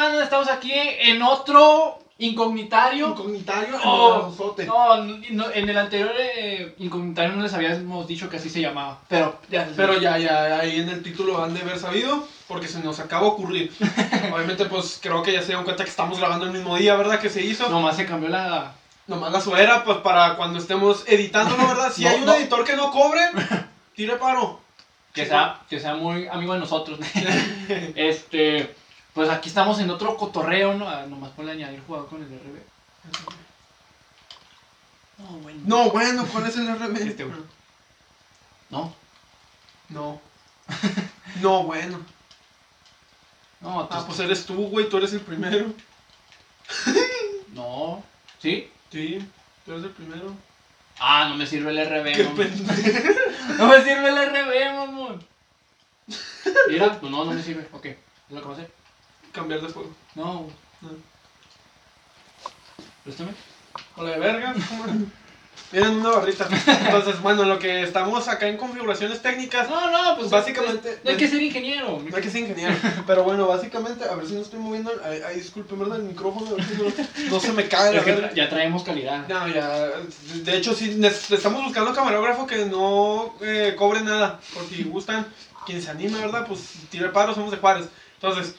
Estamos aquí en otro incognitario. Incognitario Oh, Sote. No, no, en el anterior eh, incognitario no les habíamos dicho que así se llamaba. Pero ya. Pero ya, ya, ahí en el título han de haber sabido, porque se nos acaba de ocurrir. Obviamente, pues creo que ya se dieron cuenta que estamos grabando el mismo día, ¿verdad? Que se hizo. Nomás se cambió la. Nomás la suera, pues para cuando estemos editándolo, ¿verdad? Si No, hay un editor que no cobre, tire paro. Que sea, que sea muy amigo de nosotros. este. Pues aquí estamos en otro cotorreo, ¿no? Ah, nomás por añadir jugador con el RB. No, bueno. No, bueno, ¿cuál es el RB? Este, güey. No, No. No, bueno. no, Ah, pues, pues eres tú, güey, tú eres el primero. no. ¿Sí? Sí, tú eres el primero. Ah, no me sirve el RB, Qué mamón. pendejo. No me sirve el RB, mamón. Mira, pues no, no me sirve. Ok, es lo que voy a hacer. Cambiar de juego. No, No. préstame. Hola de verga. Miren una barrita. Entonces, bueno, lo que estamos acá en configuraciones técnicas. No, no, pues Básicamente- No hay que ser ingeniero. No hay que ser ingeniero. Pero bueno, básicamente, a ver si no estoy moviendo. Ay, ay, disculpen, ¿verdad? El micrófono. a ver si no, no se me cae Es que ya traemos calidad. No, ya. De hecho, sí, estamos buscando camarógrafo que no eh, cobre nada. Por si gustan, quien se anime, ¿verdad? Pues tire paro, somos de Juárez. Entonces,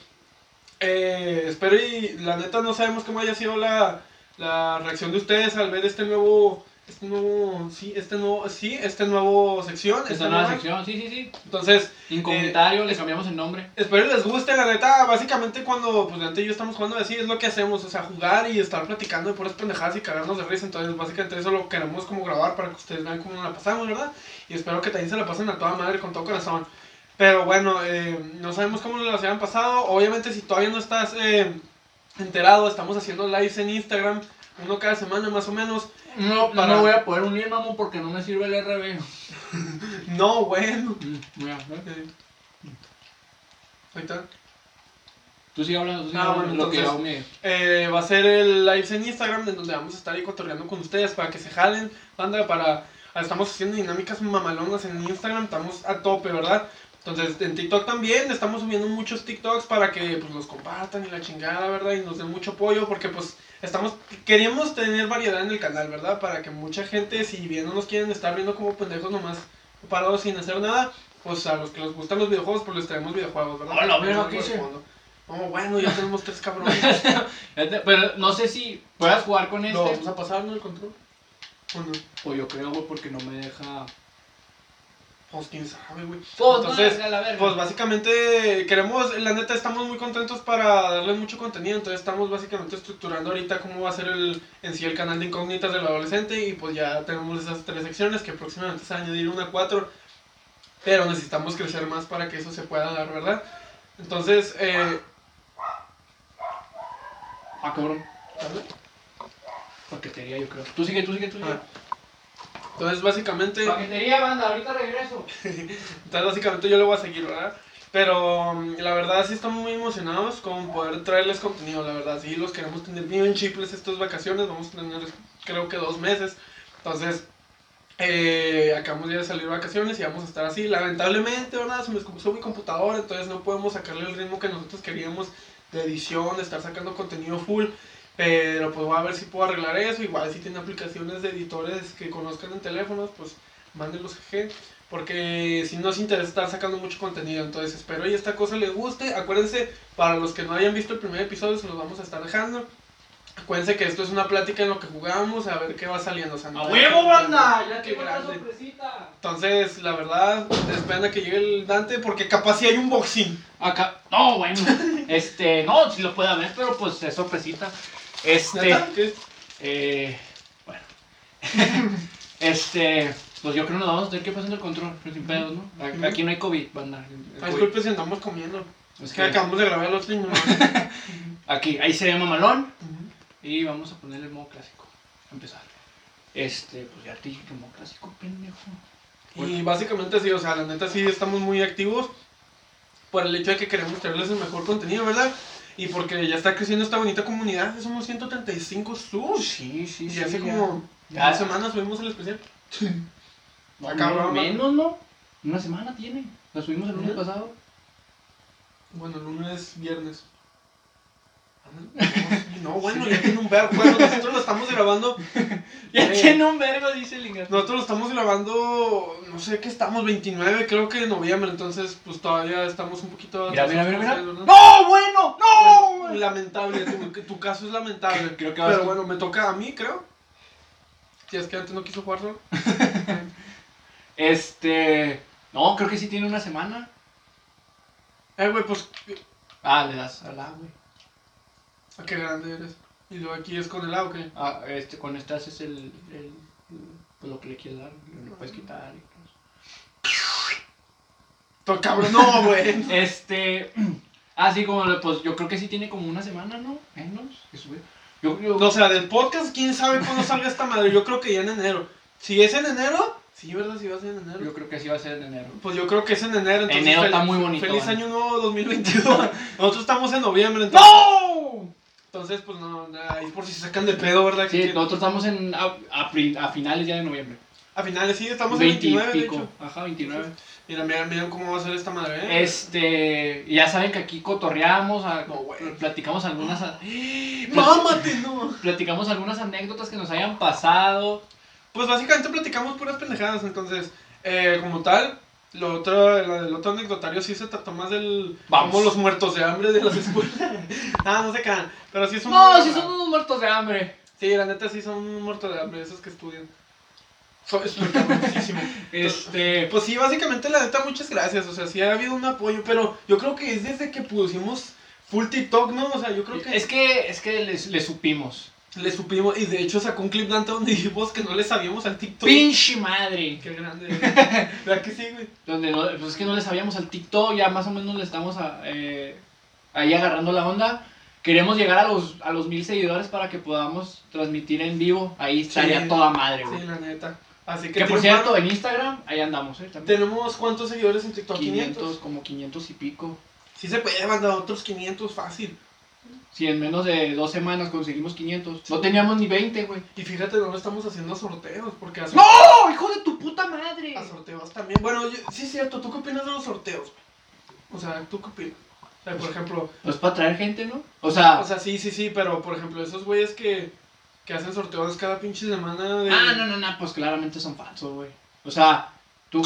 eh, espero y la neta no sabemos cómo haya sido la, la reacción de ustedes al ver este nuevo. Este nuevo. Sí, este nuevo. Sí, este nuevo sección. Esta esta nueva nueva. sección, sí, sí, sí. Entonces, Incomunitario, le cambiamos el nombre. Espero les guste, la neta, básicamente cuando pues Dante y yo estamos jugando así es lo que hacemos, o sea, jugar y estar platicando de puras pendejadas y cagarnos de risa, entonces básicamente eso lo queremos como grabar para que ustedes vean cómo nos la pasamos, ¿verdad? Y espero que también se la pasen a toda madre con todo corazón. Pero bueno, eh, no sabemos cómo nos las hayan pasado, obviamente si todavía no estás eh, enterado, estamos haciendo lives en Instagram, uno cada semana más o menos. No, no me voy a poder unir, mamón, porque no me sirve el RB. No, bueno. Mira. Eh, Ahí está. Tú sigue hablando, tú sigue Ah, hablando, bueno, lo que entonces- Eh, va a ser el live en Instagram en donde vamos a estar ahí cotorreando con ustedes para que se jalen, banda, para... Estamos haciendo dinámicas mamalonas en Instagram, estamos a tope, ¿verdad? Entonces en TikTok también estamos subiendo muchos TikToks para que pues los compartan y la chingada, ¿verdad? Y nos den mucho apoyo porque pues estamos... Queríamos tener variedad en el canal, ¿verdad? Para que mucha gente, si bien no nos quieren estar viendo como pendejos nomás parados sin hacer nada, pues a los que les gustan los videojuegos, pues les traemos videojuegos, ¿verdad? Hola, vean ¿qué hice? No, bueno, ya tenemos tres cabrones. Este, Pero no sé si puedas jugar con Lo este. vamos a pasar, ¿no? El control. ¿O no? O yo creo, güey, porque no me deja. Pues quién sabe, güey. Pues, Entonces, valga la verga. Pues básicamente queremos, la neta estamos muy contentos para darle mucho contenido, entonces estamos básicamente estructurando ahorita cómo va a ser el, en sí el canal de incógnitas del adolescente y pues ya tenemos esas tres secciones que próximamente se va a añadir una a cuatro, pero necesitamos crecer más para que eso se pueda dar, ¿verdad? Entonces, eh, Ah, cabrón. Paquetería, yo creo. Tú sigue, tú sigue, tú sigue. Ah. Entonces básicamente... Paquetería, banda, ahorita regreso. Entonces básicamente yo le voy a seguir, ¿verdad? Pero mm, la verdad sí estamos muy emocionados con poder traerles contenido, la verdad. Sí, los queremos tener bien chiples estas vacaciones. Vamos a tener creo que dos meses. Entonces, eh, acabamos ya de salir de vacaciones y vamos a estar así. Lamentablemente, ¿verdad? Se me descompuso mi computadora, entonces no podemos sacarle el ritmo que nosotros queríamos de edición, de estar sacando contenido full. Pero pues voy a ver si puedo arreglar eso. Igual si tiene aplicaciones de editores que conozcan en teléfonos, pues mándenlos jeje. Porque si nos interesa estar sacando mucho contenido, entonces espero y esta cosa les guste. Acuérdense, para los que no hayan visto el primer episodio, se los vamos a estar dejando. Acuérdense que esto es una plática en lo que jugamos, a ver qué va saliendo. o sea, no ¡A huevo, banda! Ya qué tengo sorpresita. Entonces, la verdad, esperan a que llegue el Dante porque capaz si hay un boxing. Acá. No, bueno. Este, no, si lo puede haber, pero pues es sorpresita. Este. Eh. Bueno. este. Pues yo creo que nos vamos a tener que pasar el control, pero sin pedos, ¿no? A- Ujú. Aquí no hay COVID, banda. El Ay, COVID. disculpe si andamos comiendo. Es que acabamos de grabar el otro y no. aquí, ahí se ve mamalón. Y vamos a ponerle el modo clásico. A empezar. Este, pues ya te dije que modo clásico, pendejo. Y básicamente sí, o sea, la neta sí estamos muy activos por el hecho de que queremos traerles el mejor contenido, ¿verdad? Y porque ya está creciendo esta bonita comunidad, somos 135 subs. Sí, sí, Y sí. hace ya. como Ya. dos semanas subimos el especial. No, Acá, menos, ¿no? Una semana tiene. La subimos el lunes pasado. Bueno, lunes, viernes. No, bueno, ya tiene un verbo. Bueno, nosotros lo estamos grabando. Ya eh, tiene un vergo, dice el ingato. Nosotros lo estamos grabando, no sé qué estamos, 29, creo que de noviembre, entonces pues todavía estamos un poquito... Mira, mira, mira. ¡No, bueno! ¡No! Bueno, lamentable, tu, tu caso es lamentable. Creo que Pero bueno, me toca a mí, creo. Si es que antes no quiso jugar solo. Este. No, creo que sí tiene una semana. Eh, güey, pues, Ah, le das a la, güey. ¿A qué grande eres? Y luego aquí es con el A, ¿o qué? Ah, este, con este haces el. el, pues lo que le quieres dar, lo puedes quitar. y todo To- cabrón, no, güey. Este. Ah, sí, como, pues yo creo que sí tiene como una semana, ¿no? Menos. que sube. Yo, yo, O sea, del podcast, quién sabe cuándo salga esta madre. Yo creo que ya en enero. Si es en enero, sí, ¿verdad? Si va a ser en enero. yo creo que sí va a ser en enero. Pues yo creo que es en enero. Entonces Enero está muy bonito, Feliz año nuevo 2022. Nosotros estamos en noviembre, entonces. ¡No! Entonces, pues no, ahí por si se sacan de pedo, ¿verdad? Sí, nosotros estamos en, a, a pri- a finales ya de noviembre. A finales, sí, estamos en 20 y 29, de pico. hecho. Ajá, 29. Mira, mira, mira cómo va a ser esta madre, ¿eh? Este, ya saben que aquí cotorreamos, a- No, platicamos algunas, ¡Mámate, no! platicamos algunas anécdotas que nos hayan pasado. Pues básicamente platicamos puras pendejadas, entonces, eh, como tal, lo otro, el otro anecdotario sí se trató más del... Vamos. Los muertos de hambre de las escuelas. ah, no se cagan, pero sí son... No, si son unos muertos de hambre. Sí, la neta sí son muertos de hambre, esos que estudian. So, cabroncísimo. Este, Pues sí, básicamente la neta muchas gracias, o sea, sí ha habido un apoyo, pero yo creo que es desde que pusimos full TikTok, ¿no? O sea, yo creo que es que, es que les, les supimos. Le supimos, y de hecho sacó un clip Dante donde dijimos que no le sabíamos al TikTok. Pinche madre. Qué grande, ¿verdad? ¿verdad que sí, güey? Donde no, pues es que no le sabíamos al TikTok, ya más o menos le estamos a- eh, ahí agarrando la onda. Queremos llegar a los, a los mil seguidores para que podamos transmitir en vivo. Ahí estaría Sí. toda madre, güey. Sí, la neta. Así que, que por cierto, en Instagram, ahí andamos, ¿eh? También. tenemos cuántos seguidores en TikTok? 500. 500, como 500 y pico. Sí se puede mandar otros 500 fácil. Si en menos de dos semanas conseguimos 500. No teníamos ni 20, güey. Y fíjate, no estamos haciendo sorteos, porque a, ¡No! ¡Hijo de tu puta madre! a sorteos también. Bueno, yo- sí es cierto, ¿tú qué opinas de los sorteos? O sea, ¿tú qué opinas? O sea, por ejemplo, Pues para traer gente, ¿no? O sea, o sea, sí, sí, sí, pero por ejemplo, esos güeyes que, que hacen sorteos cada pinche semana de... ah, no, no, no, pues claramente son falsos, güey. O sea, tú.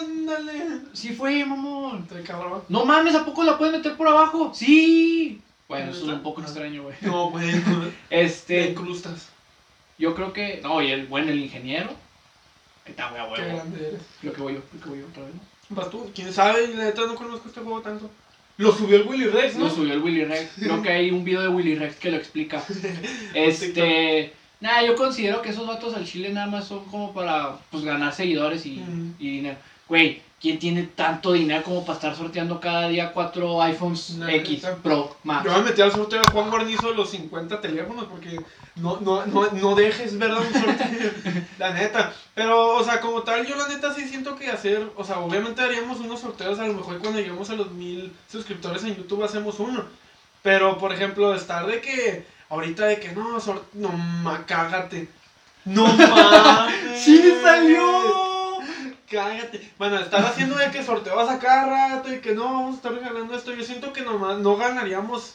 ¡Ándale! Sí fue, mamón. Estoy cabrón. No mames, ¿a poco la puedes meter por abajo? Sí. Bueno, eso es un poco extraño, güey. No, güey, Este, incrustas. yo creo que. No, y el bueno, el ingeniero. Ahí está, güey, a Qué grande eres. Creo que voy yo, creo que voy yo otra vez, ¿no? Vas tú, quién sabe, la neta no conozco este juego tanto. Lo subió el Willy Rex, ¿no? Lo subió el Willy Rex. Creo que hay un video de Willy Rex que lo explica. Este. Nada, yo considero que esos vatos al chile nada más son como para pues ganar seguidores y, y dinero. Güey, ¿quién tiene tanto dinero como para estar sorteando cada día cuatro iPhones X. Pro Max? Yo me metí al sorteo de Juan Guarnizo los 50 teléfonos porque no, no, no, no dejes, ¿verdad? Un sorteo. la neta. Pero, o sea, como tal, yo la neta sí siento que hacer, o sea, obviamente haríamos unos sorteos, a lo mejor cuando lleguemos a los mil suscriptores en YouTube hacemos uno. Pero, por ejemplo, estar de que, ahorita de que no, sor- no, ma, cágate. No mames. ¡Sí salió! Cállate. Bueno, estar haciendo de que sorteos a cada rato y que no vamos a estar regalando esto. Yo siento que nomás no ganaríamos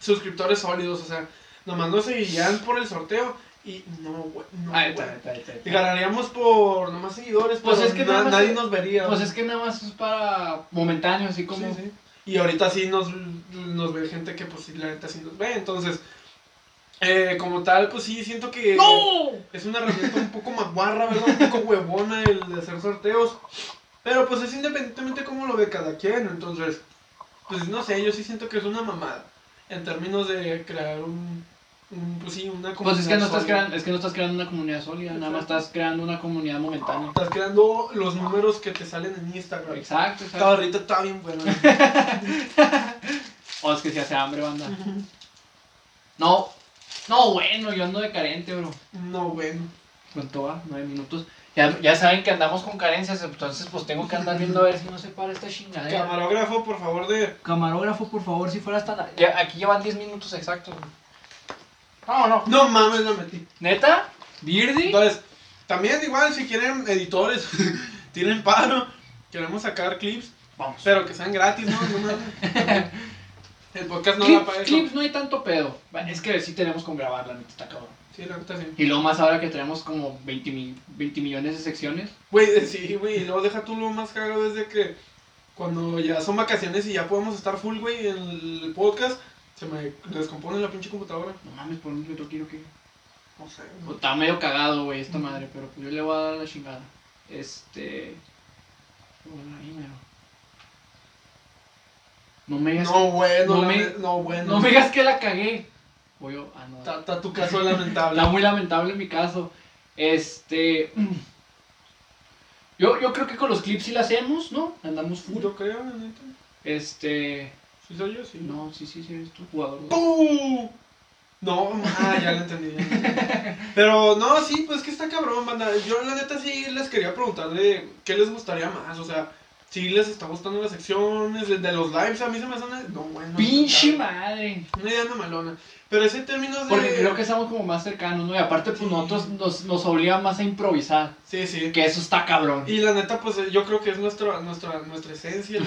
suscriptores sólidos. O sea, nomás nos seguirían por el sorteo y no, güey. No, Ahí güey. está, ahí está, ahí está, ahí Y está. ganaríamos por nomás seguidores. Pues es que na- nada más- nadie nos vería. Pues es que nada más es para momentáneo, así como. Sí, sí. Y ahorita sí nos, nos ve gente que, pues, la neta sí nos ve. Entonces, eh, como tal, pues sí, siento que. ¡No! Es una herramienta un poco maguarra, ¿verdad? Un poco huevona el de hacer sorteos. Pero pues es independientemente cómo lo ve cada quien. Entonces, pues no sé, yo sí siento que es una mamada. En términos de crear un. un, pues sí, una comunidad. Pues es que no estás sólida. creando, es que no estás creando una comunidad sólida, nada más estás creando una comunidad momentánea. Estás creando los números que te salen en Instagram. Exacto, Esta exacto. barrita está bien buena. O es que se hace hambre, banda. No, no, bueno, yo ando de carente, bro. no, bueno. ¿Cuánto va? Nueve minutos. Ya, ya saben que andamos con carencias, entonces pues tengo que andar viendo a ver si no se para esta chingadera. Camarógrafo, por favor, de. Camarógrafo, por favor, si fuera hasta la... Ya, aquí llevan 10 minutos exactos. güey. No, no. No mames, la metí. ¿Neta? ¿Birdie? Entonces, también igual si quieren editores, tienen paro, queremos sacar clips, Vamos. pero que sean gratis, ¿no? No mames. El podcast no Clip- da para eso. clips no hay tanto pedo. Es que sí tenemos con grabar, la neta, está cabrón. Sí, la neta sí. Y luego más ahora que tenemos como 20, mil- 20 millones de secciones. Güey, sí, güey, y luego deja tú lo más cagado desde que cuando ya son vacaciones y ya podemos estar full, güey, en el podcast, se me descompone la pinche computadora. No mames, por un otro quiero que... No sé. Está medio cagado, güey, esta madre, pero pues yo le voy a dar la chingada. Este... Bueno, ahí mero. No me digas, No, bueno, no me- no, bueno. no me digas que la cagué. Yo, ah, no. Está, está tu caso lamentable. Está muy lamentable mi caso. Este... Yo, yo creo que con los clips sí la hacemos, ¿no? Andamos full. Yo creo, la neta. Este... Sí soy yo, sí. No, sí, sí, sí, eres tu jugador. ¡Pum! No, ah, ya lo entendí. ya lo entendí. Pero no, sí, pues que está cabrón, banda. Yo la neta sí les quería preguntar de qué les gustaría más. O sea, si les está gustando las secciones, de, los lives, a mí se me hace una. No, bueno. Pinche madre. Una idea mamalona. Pero ese término de. Porque creo que estamos como más cercanos, ¿no? Y aparte, pues Sí. nosotros nos, nos obliga más a improvisar. Sí, sí. Que eso está cabrón. Y la neta, pues yo creo que es nuestra, nuestra, nuestra esencia. El,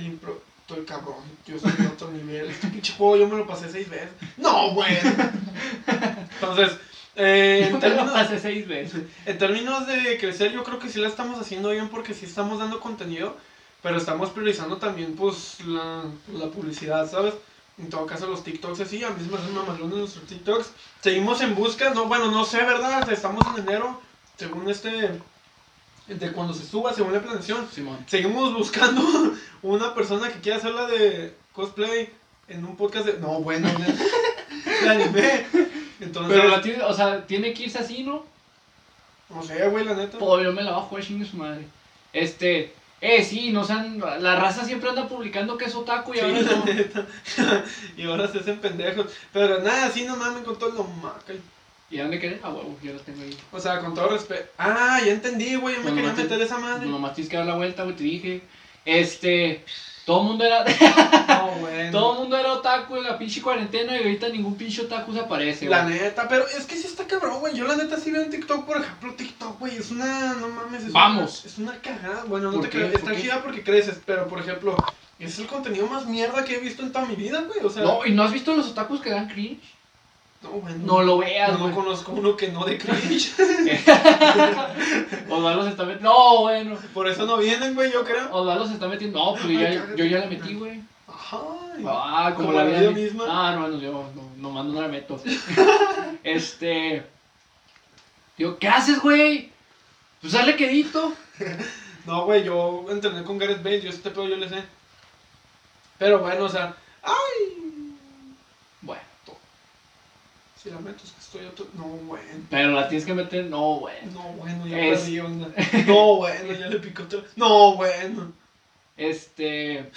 el impro. Estoy cabrón. Yo soy de otro nivel. Este pinche juego yo me lo pasé seis veces. No, güey. Entonces, eh, en términos. pasé seis veces. En términos de crecer, yo creo que sí la estamos haciendo bien porque sí estamos dando contenido, pero estamos priorizando también, pues, la, la publicidad, ¿sabes? En todo caso, los TikToks así, a mí se me hacen mamalones nuestros TikToks. Seguimos en busca, no, bueno, no sé, ¿verdad? Estamos en enero, según este, de cuando se suba, según la planeación. Simón. Seguimos buscando una persona que quiera hacerla de cosplay en un podcast de... No, bueno, de, de anime. Entonces, Pero la tiene, o sea, tiene que irse así, ¿no? no sé, güey, la neta. Pues yo me la voy a jugar chingue su madre. Este, eh, sí, no sean, la raza siempre anda publicando que es otaku y ahora no. neta. y ahora se hacen pendejos. Pero nada, sí, no mames con todo lo maca. ¿Y dónde querés? Ah, huevo, yo los tengo ahí. O sea, con todo respeto. Ah, ya entendí, güey. Yo me Bueno, quería te- meter esa madre. Nomás tienes que dar la vuelta, güey, te dije. Este, todo el mundo era, No, bueno. todo el mundo era otaku en la pinche cuarentena y ahorita ningún pinche otaku se aparece, La güey. neta, pero es que sí está cabrón, güey. Yo la neta sí veo en TikTok, por ejemplo, TikTok, güey. Es una, no mames. Es Vamos. Una, es una cagada. Bueno, no ¿Por te qué? creas. ¿Por Está chida porque creces. Pero, por ejemplo, es el contenido más mierda que he visto en toda mi vida, güey. O sea, No, ¿y no has visto los otakus que dan cringe? No, bueno. No lo veas, No güey. conozco uno que no de cringe. Osvaldo se está metiendo. No, bueno. por eso no vienen, güey, yo creo. Osvaldo se está metiendo. No, pues yo Ay, ya, cállate. yo ya la metí, güey. Ajá. Ah, como, Como la vida, vida mi- misma. Ah, no, no, yo no, nomás no la meto. este. Digo, ¿qué haces, güey? Pues dale quedito. No, güey, yo entrené con Gareth Bale, yo este pedo yo le sé. Pero bueno, o sea, ay, Bueno, si la meto es que estoy otro. No, bueno. pero la tienes que meter. No, bueno. No, bueno, ya Es- perdí onda. No, bueno, ya le picó todo. No, bueno. Este.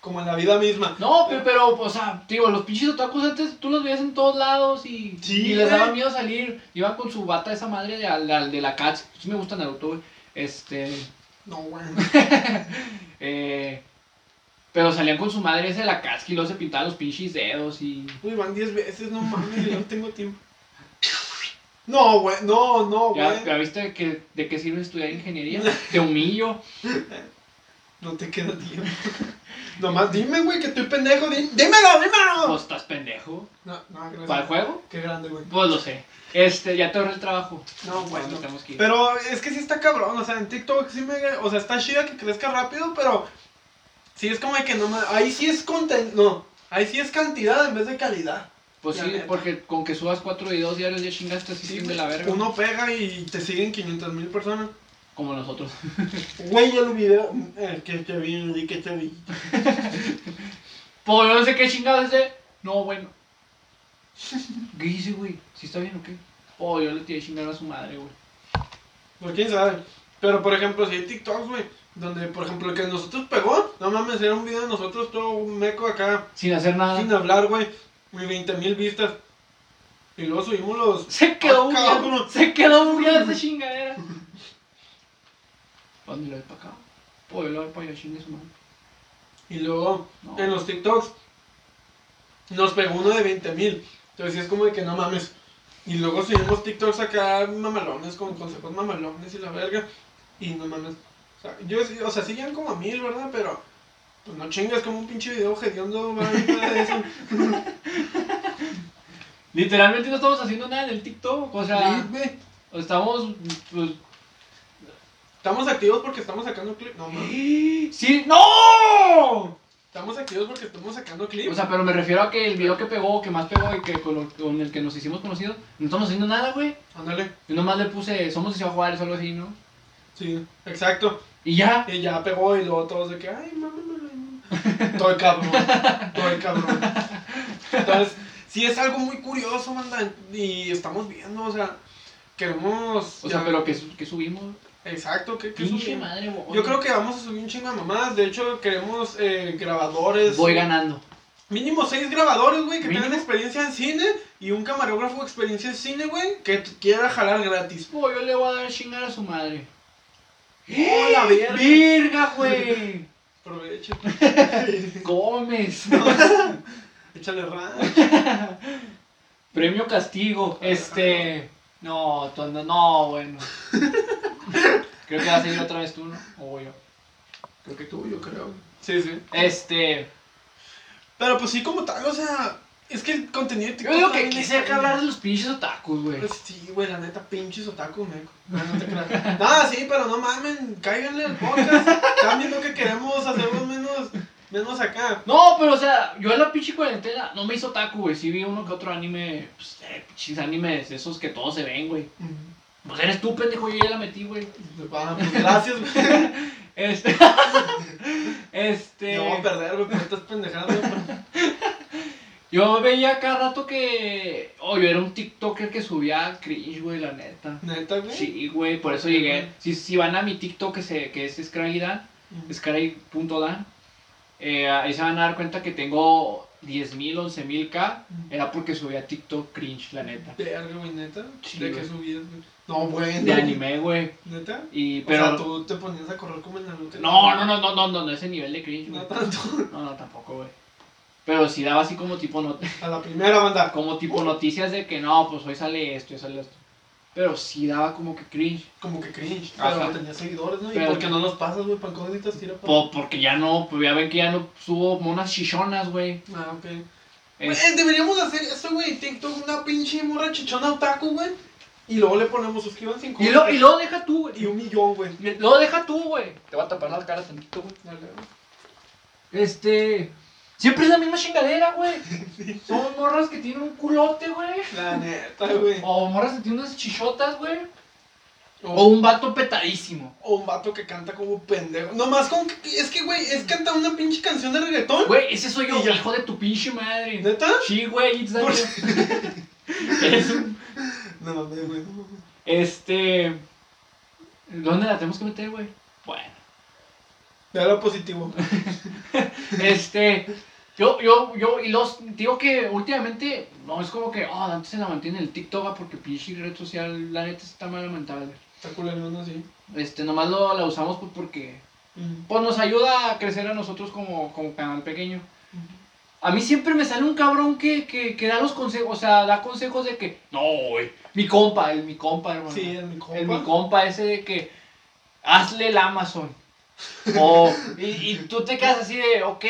Como en la vida misma. No, pe- pero, o sea, digo, los pinches otakus antes tú los veías en todos lados y, Sí, y les daba miedo salir. Iban con su bata esa madre de, la- de la Cats. Sí me gusta Naruto, güey. Este. No, bueno. eh, pero salían con su madre esa de la Katsuki y luego se pintaban los pinches dedos y. Uy, van 10 veces, no mames, yo no tengo tiempo. No, güey, no, no, ¿Ya, güey. ya viste que, de qué sirve estudiar ingeniería? Te humillo. No te queda tiempo. Nomás dime, güey, que estoy pendejo. di- Dímelo, dímelo. Pues estás pendejo. No, no, gracias. ¿Para el juego? Qué grande, güey. Pues lo sé. Este, ya te ahorré el trabajo. No, que ir. Pero es que sí está cabrón, o sea, en TikTok sí me... O sea, está chida que crezca rápido, pero... Sí es como de que no me... Ahí sí es conten... No, ahí sí es cantidad en vez de calidad. Pues sí, porque con que subas cuatro videos diarios ya chingaste así Sí, de la verga. Uno pega y te siguen 500 mil personas. Como nosotros. Güey, el video... El que te vi, el que te vi. Pues no sé qué chingados es de. No, bueno. ¿Qué hice, güey? ¿Sí está bien o qué? Oh, yo le tiré chingar a su madre, güey. Pues quién sabe. Pero por ejemplo, si hay TikToks, güey, donde por ejemplo el que nosotros pegó, no mames, era un video de nosotros todo meco acá, Sin hacer nada. sin hablar, güey, y 20 mil vistas. Y luego subimos los. Se quedó Ah, bugueado. cabrón. Se quedó bugueada esa chingadera. ¿Dónde lo voy para acá? Oh, yo lo voy para allá, chingue su madre. Y luego No. en los TikToks nos pegó uno de 20 mil. Entonces es como de que no mames. Y luego subimos TikToks acá mamalones con consejos mamalones y la verga. Y no mames. O sea, yo, sí- o sea, siguen como a mil, ¿verdad? Pero Pues no chingas, como un pinche video hediondo, va a nada de eso. Literalmente no estamos haciendo nada en el TikTok. O sea, Sí, estamos. Pues, Estamos activos porque estamos sacando clips. No, mames. ¡Sí! ¡No! Estamos activos porque estamos sacando clips. O sea, pero me refiero a que el video que pegó, que más pegó y que con, lo- con el que nos hicimos conocidos, no estamos haciendo nada, güey. Ándale. Yo nomás le puse, somos Isao Juárez o algo así, ¿no? Sí, exacto. Y ya. Y ya pegó y luego todos de que, ay, mamá, Todo el cabrón. Todo el cabrón. Entonces, sí es algo muy curioso, manda. Y estamos viendo, o sea, queremos. O ya- sea, pero que, que subimos. Exacto, ¿qué, qué Pinche subimos? madre. Yo creo que vamos a subir un chingo de mamadas. De hecho, queremos eh, grabadores. Voy ganando. Mínimo seis grabadores, güey, que Mínimo. tengan experiencia en cine. Y un camarógrafo experiencia en cine, güey, que quiera jalar gratis. Oh, yo le voy a dar chingar a su madre. ¡Oh, la verga! ¡Verga, güey! Aprovecha. Comes. Échale ran. Premio castigo. Este. No, tú andas- No, bueno. Creo que va a seguir otra vez tú, ¿no? O voy yo. Creo que tú, yo creo. Sí, sí. Este. Pero pues sí, como tal, o sea, es que el contenido de Yo TikTok digo que quise es- hablar de los pinches otakus, güey. Pues sí, güey, la neta, pinches otaku, meco. No, no te creas. Nada, sí, pero no mamen, cáiganle al podcast. Están viendo que queremos hacerlo menos, menos acá. No, pero o sea, yo en la pinche cuarentena no me hizo otaku, güey. Sí vi uno que otro anime, pues, eh, pinches animes, esos que todos se ven, güey. Pues eres tú, pendejo, yo ya la metí, güey. Ah, pues gracias, güey. Este. este. Yo voy a perder, güey, por estas pendejadas, güey. Yo veía cada rato que. Oh, yo era un TikToker que subía cringe, güey, la neta. Neta, güey. Sí, güey, por eso llegué. Si, si van a mi TikTok, que, se, que es Scraggydan, Ujú. Scraggy.dan, eh, ahí se van a dar cuenta que tengo 10.000, 11.000 K. Era porque subía TikTok cringe, la neta. Verga, güey, neta. Sí, ¿De güey. qué subías, güey? No, bueno. De anime, güey. ¿Neta? Y, Pero... O sea, tú te ponías a correr como el Naruto. No, no, no, no, no, no, no, ese nivel de cringe, No güey. tanto. No, no, tampoco, güey. Pero sí daba así como tipo, not A la primera banda. como tipo noticias de que no, pues hoy sale esto, hoy sale esto. Pero sí daba como que cringe. Como que cringe. Ajá. Pero tenía seguidores, ¿no? ¿Y Pero- por qué no los pasas, güey? ¿Para necesitas tira? Po- porque ya no, pues ya ven que ya no subo monas chichonas, güey. Ah, ok. Es- Güey, deberíamos hacer eso, güey. TikTok, una pinche morra chichona otaku, güey. Y luego le ponemos suscríbanse Y luego, y luego deja tú, Y güey. un millón, güey. Y Luego deja tú, güey. Te voy a tapar la cara tantito, güey. Dale, güey. Este. Siempre es la misma chingadera, güey. Son morras que tienen un culote, güey. La neta, güey. O morras que tienen unas chichotas, güey. O O, un vato petadísimo. o un vato que canta como pendejo. Nomás con que. Es que, güey, es cantar una pinche canción de reggaetón. Güey, ese soy yo, hijo de tu pinche madre. ¿Neta? Sí, güey, it's Por-. Eres un- No mames, güey. Este. ¿Dónde la tenemos que meter, güey? Bueno. Ve a lo positivo. Este. Yo, yo, yo, y los. Digo que últimamente. No es como que. Oh, antes se la mantiene en el TikTok, ah, porque pinche red social, la neta está mal lamentable. Está culerón así. Este, nomás lo, la usamos pues porque. Pues nos ayuda a crecer a nosotros como, como canal pequeño. A mí siempre me sale un cabrón que, que, que da los consejos, o sea, da consejos de que, no, güey, mi compa, el mi compa, hermano. Sí, en mi compa. el mi compa ese de que, hazle el Amazon. O, y, y tú te quedas así de, ok,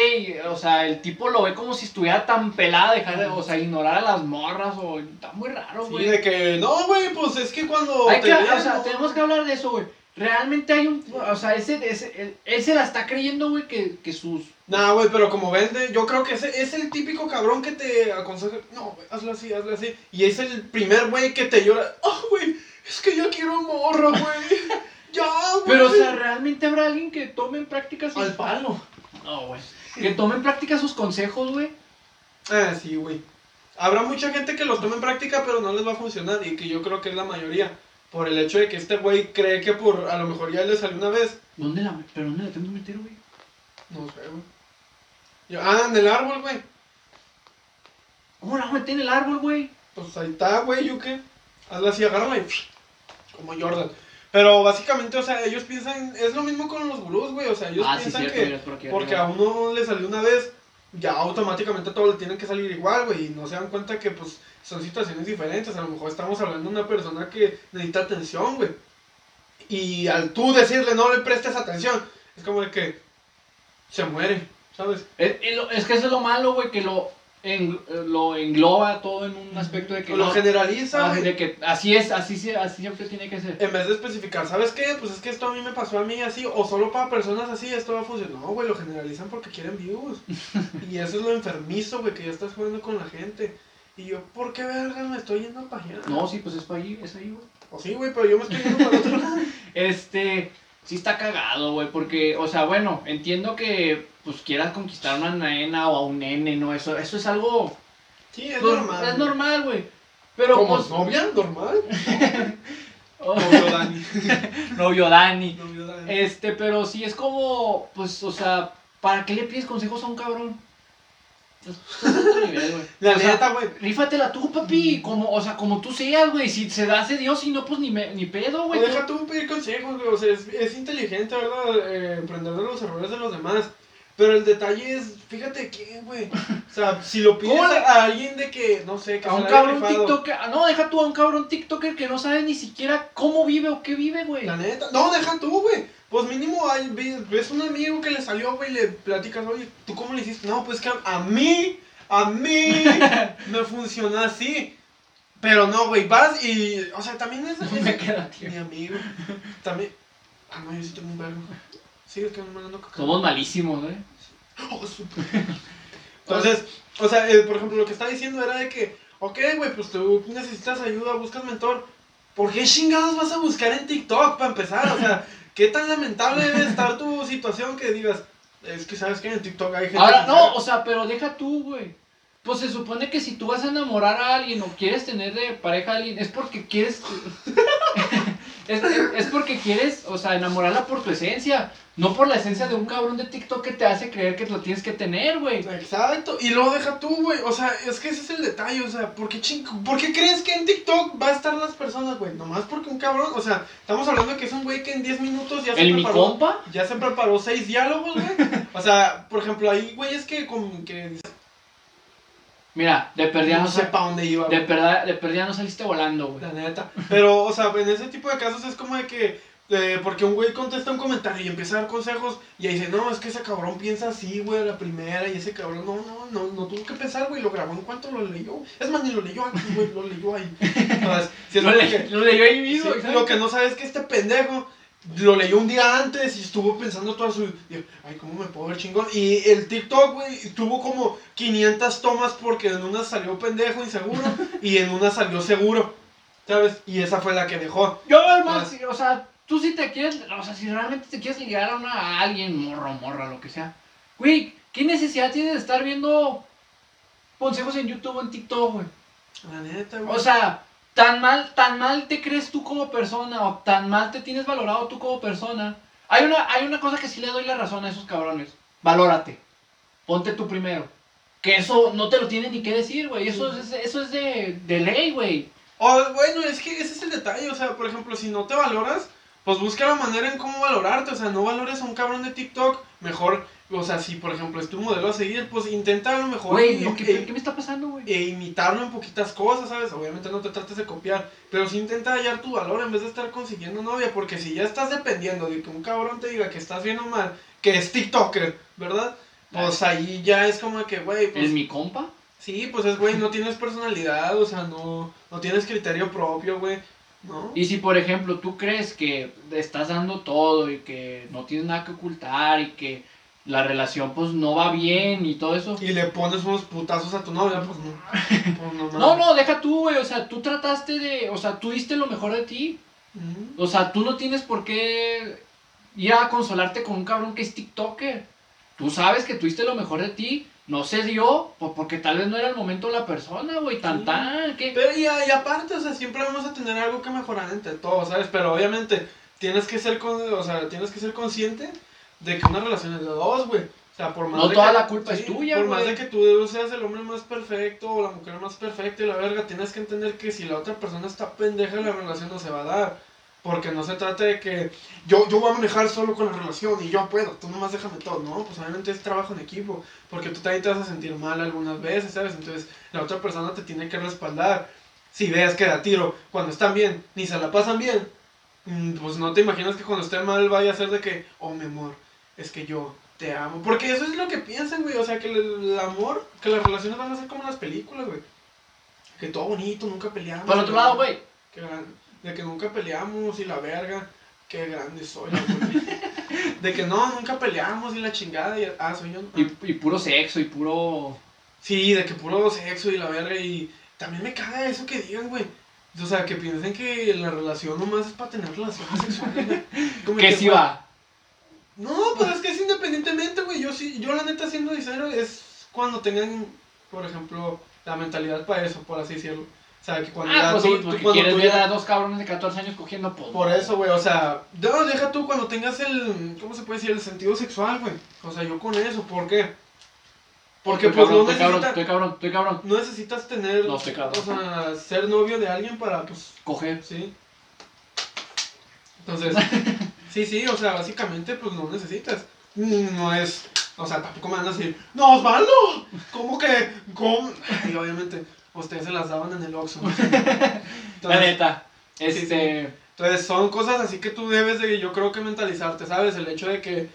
o sea, el tipo lo ve como si estuviera tan pelada, dejar de, o sea, ignorar a las morras, o está muy raro, Sí, güey. de que. No, güey, pues es que cuando. Hay te que, ven, o sea, ¿no? tenemos que hablar de eso, güey. Realmente hay un, o sea, ese, ese, él, él se la está creyendo, güey, que, que sus Nah, güey, pero como vende, yo creo que ese es el típico cabrón que te aconseja, no, güey, hazlo así, hazlo así. Y es el primer güey que te llora, ah, güey, es que yo quiero morra, güey. Pero, o sea, ¿realmente habrá alguien que tome en práctica sus... al palo. No, güey. Que tome en práctica sus consejos, güey. Ah, sí, güey. Habrá mucha gente que los tome en práctica, pero no les va a funcionar. Y que yo creo que es la mayoría. Por el hecho de que este güey cree que por, a lo mejor ya le salió una vez. ¿Dónde la, pero dónde la tengo que meter, güey? No sé, güey. Yo, ah, en el árbol, güey. ¿Cómo la meter en el árbol, güey? Pues ahí está, güey, ¿yo qué? Hazla así, agárrala y como Jordan. Pero básicamente, o sea, ellos piensan, es lo mismo con los gurús, güey, o sea, ellos ah, sí, piensan cierto, que miras por aquí porque a uno le salió una vez, ya automáticamente a todos le tienen que salir igual, güey, y no se dan cuenta que pues son situaciones diferentes, a lo mejor estamos hablando de una persona que necesita atención, güey. Y al tú decirle no le prestes atención, es como de que se muere, ¿sabes? Es, es que eso es lo malo, güey, que lo, en, lo engloba todo en un aspecto de que... Lo generaliza, ah, de que así es, así, así siempre tiene que ser. En vez de especificar, ¿sabes qué? Pues es que esto a mí me pasó a mí así, o solo para personas así, esto va a funcionar. No, güey, lo generalizan porque quieren views. y eso es lo enfermizo, güey, que ya estás jugando con la gente. Y yo, ¿por qué verga me estoy yendo para allá? No, sí, pues es para ahí, es ahí, güey. O sí, güey, pero yo me estoy yendo para otro lado. Este, sí está cagado, güey, porque, o sea, bueno, entiendo que, pues, quieras conquistar a una nena o a un nene, ¿no? Eso, eso es algo... Sí, es pues, normal. Es normal, güey. Pero, ¿Como pues, novia? ¿Normal? Novio Dani. Novio Dani. Novio Dani. Este, pero sí es como, pues, o sea, ¿para qué le pides consejos a un cabrón? La neta, güey. Rífatela tú, papi. Como, o sea, como tú seas, güey. Si se da ese Dios, si no, pues ni, me, ni pedo, güey. deja tú pedir consejos, güey. O sea, es, es inteligente, ¿verdad? Eh, aprender de los errores de los demás. Pero el detalle es, fíjate quién, güey. O sea, si lo pides a, alguien de que, no sé, que a un cabrón TikToker. Ah, no, deja tú a un cabrón TikToker que no sabe ni siquiera cómo vive o qué vive, güey. La neta. No, deja tú, güey. Pues mínimo hay, ves un amigo que le salió, güey, y le platicas, oye, ¿tú cómo le hiciste? No, pues que a mí, a mí me funciona así. Pero no, güey, vas y, o sea, también es, me queda, tío. mi amigo. También, ah, no, yo sí tengo un verbo. Que me mandando caca. Somos malísimos, ¿eh? Oh, Entonces, o sea, eh, por ejemplo, lo que está diciendo era de que, ok, güey, pues tú necesitas ayuda, buscas mentor. ¿Por qué chingados vas a buscar en TikTok para empezar? O sea, ¿Qué tan lamentable debe estar tu situación que digas, es que sabes que en TikTok hay gente... Ahora, no, o sea, pero deja tú, güey. Pues se supone que si tú vas a enamorar a alguien o quieres tener de pareja a alguien, es porque quieres... es, porque quieres, o sea, enamorarla por tu esencia. No por la esencia de un cabrón de TikTok que te hace creer que lo tienes que tener, güey. Exacto. Y luego deja tú, güey. O sea, es que ese es el detalle. O sea, ¿por qué, ¿por qué crees que en TikTok va a estar las personas, güey? Nomás porque un cabrón. O sea, estamos hablando de que es un güey que en 10 minutos ya se ¿El preparó. mi compa? Ya se preparó seis diálogos, güey. o sea, por ejemplo, hay güeyes que, con, que Mira, de perdida no, no sé para dónde iba. De, perdida, de perdida no saliste volando, güey. La neta. Pero, o sea, en ese tipo de casos es como de que eh, porque un güey contesta un comentario y empieza a dar consejos y ahí dice, no, es que ese cabrón piensa así, güey, la primera y ese cabrón no, no, no, no tuvo que pensar, güey, lo grabó en cuanto lo leyó. Es más, ni lo leyó aquí, güey, lo leyó ahí. Entonces, si lo, que, lo, leyó ahí mismo. lo que no sabes es que este pendejo lo leyó un día antes y estuvo pensando toda su... Ay, ¿cómo me puedo ver chingón? Y el TikTok, güey, tuvo como 500 tomas porque en una salió pendejo, inseguro, y en una salió seguro, ¿sabes? Y esa fue la que dejó. Yo, hermano, o sea tú si te quieres, o sea, si realmente te quieres ligar a, una, a alguien, morro, morra, lo que sea, güey, ¿qué necesidad tienes de estar viendo consejos en YouTube o en TikTok, güey? La neta, güey. O sea, tan mal, tan mal te crees tú como persona, o tan mal te tienes valorado tú como persona. Hay una, hay una cosa que sí le doy la razón a esos cabrones. Valórate. Ponte tú primero. Que eso no te lo tiene ni que decir, güey. Eso es, eso es de, de ley, güey. O, bueno, es que ese es el detalle. O sea, por ejemplo, si no te valoras, pues busca la manera en cómo valorarte, o sea, no valores a un cabrón de TikTok, mejor, o sea, si por ejemplo es tu modelo a seguir, pues intenta a lo mejor... Güey, ¿qué, me está pasando, güey? E imitarlo en poquitas cosas, ¿sabes? Obviamente no te trates de copiar, pero sí intenta hallar tu valor en vez de estar consiguiendo novia, porque si ya estás dependiendo de que un cabrón te diga que estás bien o mal, que es TikToker, ¿verdad? Pues ahí ya es como que, güey, pues... ¿Es mi compa? Sí, pues es, güey, no tienes personalidad, o sea, no, no tienes criterio propio, güey. Y si, por ejemplo, tú crees que estás dando todo y que no tienes nada que ocultar y que la relación pues no va bien y todo eso. Y le pones unos putazos a tu novia, pues no. Pues, no, no, deja tú, güey. O sea, tú trataste de. O sea, tú diste lo mejor de ti. O sea, tú no tienes por qué ir a consolarte con un cabrón que es TikToker. Tú sabes que tú diste lo mejor de ti no se dio, pues porque tal vez no era el momento la persona, güey, tan tan, ¿qué? Pero y, aparte, o sea, siempre vamos a tener algo que mejorar entre todos, ¿sabes? Pero obviamente tienes que ser, con, o sea, tienes que ser consciente de que una relación es de dos, güey. O sea, por más no toda la culpa es tuya, Por más de que tú seas el hombre más perfecto o la mujer más perfecta y la verga, tienes que entender que si la otra persona está pendeja, la relación no se va a dar. Porque no se trata de que yo, yo voy a manejar solo con la relación y yo puedo, tú nomás déjame todo, ¿no? Pues obviamente es trabajo en equipo, porque tú también te vas a sentir mal algunas veces, ¿sabes? Entonces la otra persona te tiene que respaldar. Si veas que da tiro, cuando están bien, ni se la pasan bien, mm, pues no te imaginas que cuando estén mal vaya a ser de que, oh mi amor, es que yo te amo. Porque eso es lo que piensan, güey. O sea, que el, amor, que las relaciones van a ser como las películas, güey. Que todo bonito, nunca peleamos. Por otro lado, güey. De que nunca peleamos y la verga. Qué grande soy, de que no, nunca peleamos y la chingada. Y, ah, soy yo. Y, y puro sexo y puro. Sí, de que puro sexo y la verga. Y también me caga eso que digan, güey. O sea, que piensen que la relación nomás es para tener relaciones sexuales, que sí va. No, pues es que es independientemente, güey. Yo sí, yo la neta siendo sincero es cuando tengan, por ejemplo, la mentalidad para eso, por así decirlo. O sea, que cuando ah, pues sí, tú, cuando quieres ver a dos cabrones de 14 años cogiendo pues. Por eso, güey, o sea, no, deja tú cuando tengas el, ¿cómo se puede decir? El sentido sexual, güey. O sea, yo con eso, ¿por qué? Porque pues no necesitas... Cabrón, estoy cabrón, estoy cabrón. No necesitas tener... No, estoy cabrón. O sea, ser novio de alguien para, pues... Coger. Sí. Entonces... Sí, sí, o sea, básicamente pues no necesitas. No es, o sea, tampoco me van a decir, no, Osvaldo, ¿cómo que? ¿Cómo? Y obviamente, ustedes se las daban en el Oxxo. La neta, este... Entonces son cosas así que tú debes de, yo creo que mentalizarte, ¿sabes? El hecho de que,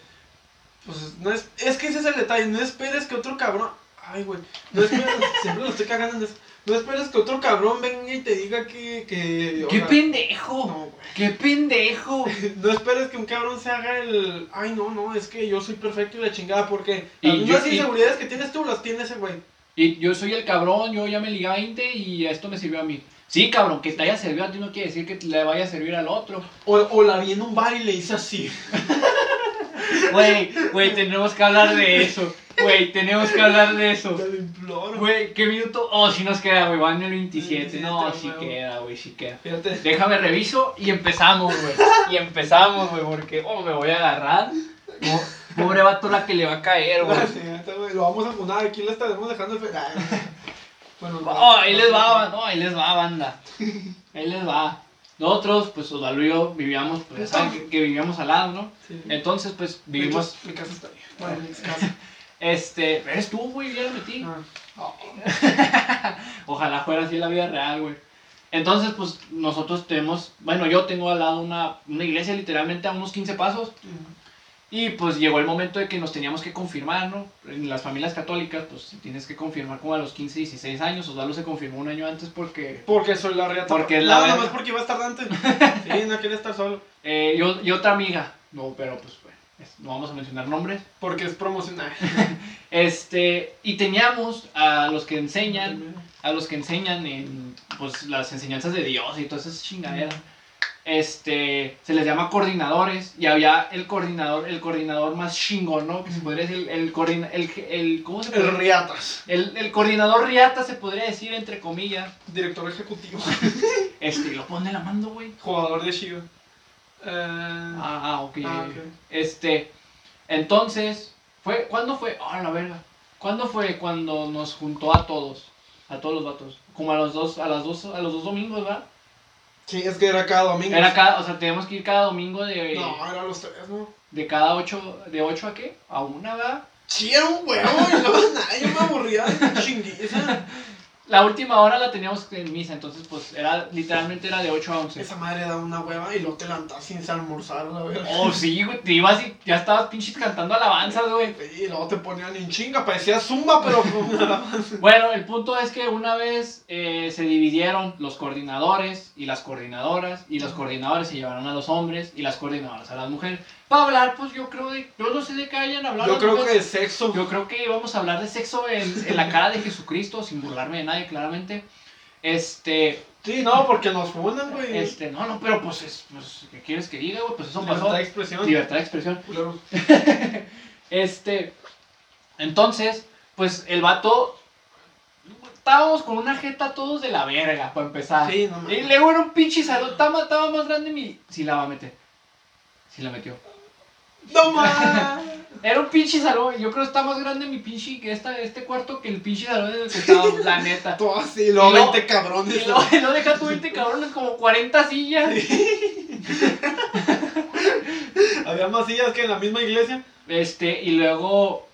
pues, no es, es que ese es el detalle, no esperes que otro cabrón, ay, güey, no esperes, siempre lo estoy cagando en eso. No esperes que otro cabrón venga y te diga que. que ¡Qué pendejo! No, ¡Qué pendejo! no esperes que un cabrón se haga el. Ay, no, no, es que yo soy perfecto y la chingada, porque las mismas inseguridades que tienes tú las tiene ese güey. Y yo soy el cabrón, yo ya me liga 20 y esto me sirvió a mí. Sí, cabrón, que te haya servido a ti no quiere decir que le vaya a servir al otro. O, o la vi en un bar y le hice así. Güey, güey, tenemos que hablar de eso. Güey, tenemos que hablar de eso. Te lo imploro. Güey, ¿qué minuto? Oh, si nos queda, güey, van el 27. no, sí queda, güey, sí queda. Fíjate. Déjame reviso y empezamos, güey. Y empezamos, güey, porque, oh, me voy a agarrar. Pobre vato la que le va a caer, güey. Lo vamos a poner, aquí le estaremos dejando el Bueno, oh, ahí les va, no, ahí les va, banda. Ahí les va. Nosotros, pues Osvaldo y yo vivíamos, pues saben que, vivíamos al lado, ¿no? Sí. Entonces, pues vivimos. Mi casa está ahí. Bueno, mi casa. Este, ¿ves tú, güey? Ya lo metí. Ah. Ojalá fuera así la vida real, güey. Entonces, pues nosotros tenemos, bueno, yo tengo al lado una, una iglesia literalmente a unos 15 pasos. Y pues llegó el momento de que nos teníamos que confirmar, ¿no? En las familias católicas, pues tienes que confirmar como a los 15, 16 años. Osvaldo se confirmó un año antes porque... Porque soy la riata. Porque es la... No, nomás porque iba a estar antes. sí, no quiere estar solo. Eh, yo, y otra amiga. No, pero pues no vamos a mencionar nombres. Porque es promocional. este, y teníamos a los que enseñan, a los que enseñan en pues, las enseñanzas de Dios y todas esas chingaderas. Este, se les llama coordinadores y había el coordinador, el coordinador más chingón, ¿no? Que se podría decir el, el, el, ¿cómo se El riatas. El, el coordinador riata se podría decir entre comillas. Director ejecutivo. este, lo pone la mando, güey. Jugador de Shiva. Ah, ah, ah, okay. Este, entonces, fue, ¿cuándo fue? Ah, la verga. ¿Cuándo fue cuando nos juntó a todos? A todos los vatos. Como a los dos, a las dos, a los dos domingos, ¿verdad? Sí, es que era cada domingo. Era cada, o sea, teníamos que ir cada domingo de. No, era los tres, ¿no? De cada ocho, ¿de ocho a qué? A una, ¿verdad? Sí, era un huevo, y no, nada, yo me aburría de chinguiza. La última hora la teníamos en misa, entonces pues era literalmente era de 8 a 11. Esa madre da una hueva y luego te levantas sin almorzar, la verdad. Oh, sí, güey, te ibas y ya estabas pinches cantando alabanzas, güey. Y luego te ponían en chinga, parecía zumba, pero. Bueno, el punto es que una vez eh, se dividieron los coordinadores y las coordinadoras, y los coordinadores se llevaron a los hombres y las coordinadoras a las mujeres. Para hablar, pues yo creo de. Yo no sé de qué hayan hablado. Yo creo que de sexo. Yo creo que íbamos a hablar de sexo en, en la cara de Jesucristo, sin burlarme de nadie, claramente. Este. Sí, no, porque nos funan, güey. Este, no, no, pero pues, es, pues, ¿qué quieres que diga, güey? Pues eso pasó. Libertad de expresión. Libertad de expresión. este. Entonces, pues el vato. Estábamos con una jeta todos de la verga, para empezar. Sí, no Y luego era un pinche salón. Estaba, estaba más grande mi. Sí, la va a meter. Sí, la metió. ¡No más! Era un pinche salón. Yo creo que está más grande mi pinche esta, este cuarto que el pinche salón en el que estaba, la neta. Todo así, lo 20 cabrones. Y luego, no deja tu 20 cabrones, como 40 sillas. Había más sillas que en la misma iglesia. Este, y luego.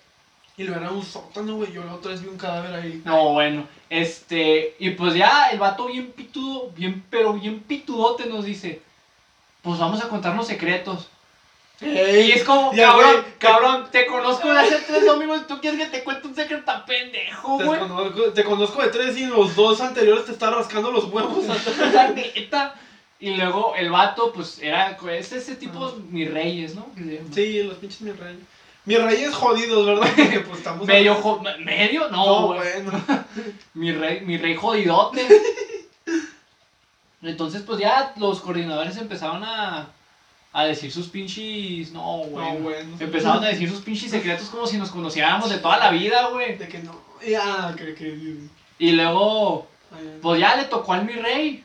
Y luego era un sótano, güey. Yo la otra vez vi un cadáver ahí. No, bueno. Este, y pues ya el vato bien pitudo, bien, pero bien pitudote nos dice: Pues vamos a contarnos secretos. Y es como, cabrón, cabrón, te conozco de hace tres domingos y tú quieres que te cuente un secreto tan pendejo, güey. Te conozco, de tres y los dos anteriores te están rascando los huevos. La neta. Y luego el vato, pues era es ese tipo, mis reyes, ¿no? Sí, los pinches mis reyes. Mis reyes jodidos, ¿verdad? Pues estamos. Medio ¿Medio? No, bueno. mi rey, mi rey jodidote. Entonces, pues ya los coordinadores empezaban a a decir sus pinches. No, güey. bueno. Empezaron a decir sus pinches secretos como si nos conociéramos de toda la vida, güey. De que no. Ya, que, que. Y luego. Pues ya le tocó al mi rey.